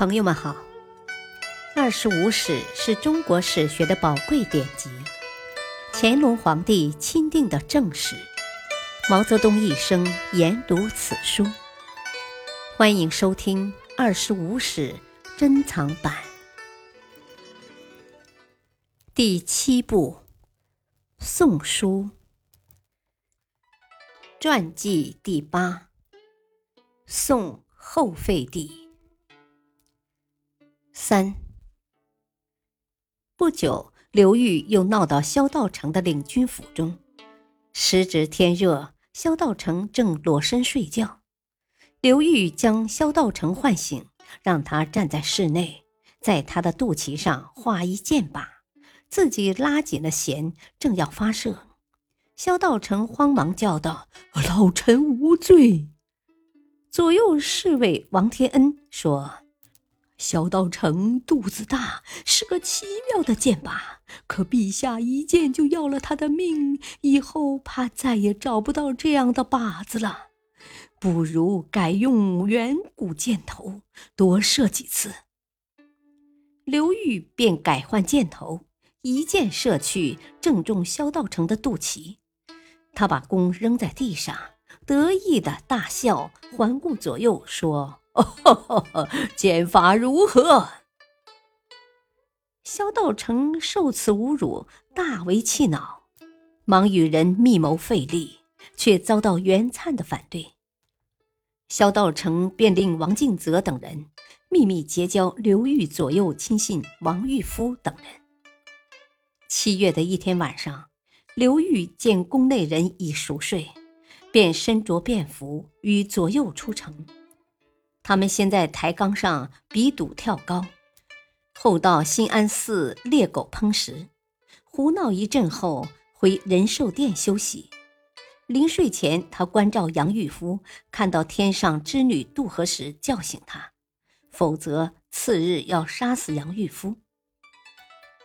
朋友们好，《二十五史》是中国史学的宝贵典籍，乾隆皇帝钦定的正史，毛泽东一生研读此书。欢迎收听《二十五史》珍藏版第七部《宋书》传记第八：宋后废帝。三不久，刘裕又闹到萧道成的领军府中。时值天热，萧道成正裸身睡觉。刘裕将萧道成唤醒，让他站在室内，在他的肚脐上画一箭靶，自己拉紧了弦，正要发射。萧道成慌忙叫道：“老臣无罪。”左右侍卫王天恩说。萧道成肚子大，是个奇妙的箭靶，可陛下一箭就要了他的命，以后怕再也找不到这样的靶子了。不如改用远古箭头，多射几次。刘裕便改换箭头，一箭射去，正中萧道成的肚脐。他把弓扔在地上，得意的大笑，环顾左右，说。哦，剑法如何？萧道成受此侮辱，大为气恼，忙与人密谋废立，却遭到袁灿的反对。萧道成便令王敬泽等人秘密结交刘裕左右亲信王玉夫等人。七月的一天晚上，刘裕见宫内人已熟睡，便身着便服与左右出城。他们先在台岗上比赌跳高，后到新安寺猎狗烹食，胡闹一阵后回仁寿殿休息。临睡前，他关照杨玉夫，看到天上织女渡河时叫醒他，否则次日要杀死杨玉夫。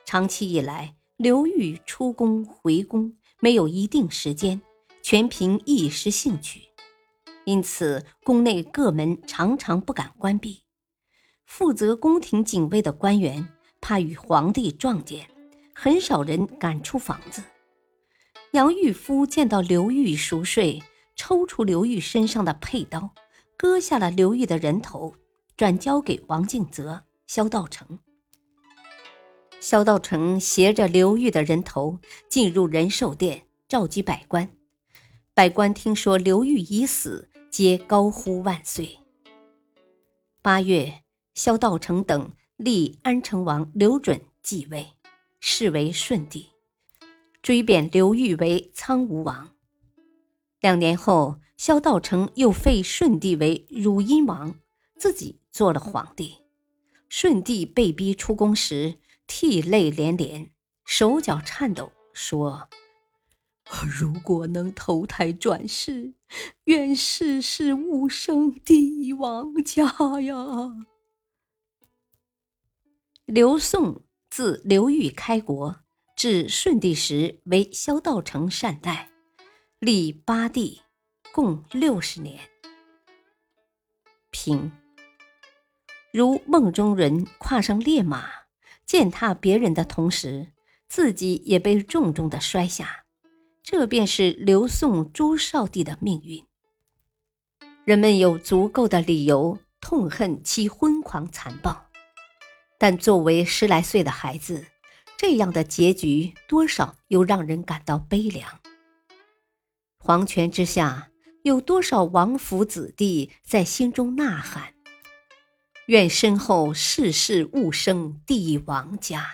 长期以来，刘裕出宫回宫没有一定时间，全凭一时兴趣。因此，宫内各门常常不敢关闭。负责宫廷警卫的官员怕与皇帝撞见，很少人敢出房子。杨玉夫见到刘玉熟睡，抽出刘玉身上的佩刀，割下了刘玉的人头，转交给王敬泽、萧道成。萧道成携着刘裕的人头进入仁寿殿，召集百官。百官听说刘裕已死。皆高呼万岁。八月，萧道成等立安成王刘准继位，是为顺帝，追贬刘裕为苍梧王。两年后，萧道成又废顺帝为汝阴王，自己做了皇帝。顺帝被逼出宫时，涕泪连连，手脚颤抖，说。如果能投胎转世，愿世世勿生帝王家呀！刘宋自刘裕开国至顺帝时，为萧道成善待，立八帝，共六十年。平如梦中人跨上烈马，践踏别人的同时，自己也被重重的摔下。这便是刘宋朱少帝的命运。人们有足够的理由痛恨其昏狂残暴，但作为十来岁的孩子，这样的结局多少又让人感到悲凉。皇权之下，有多少王府子弟在心中呐喊：“愿身后世世勿生帝王家。”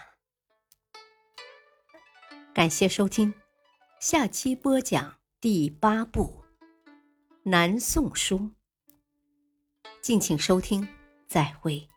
感谢收听。下期播讲第八部《南宋书》，敬请收听，再会。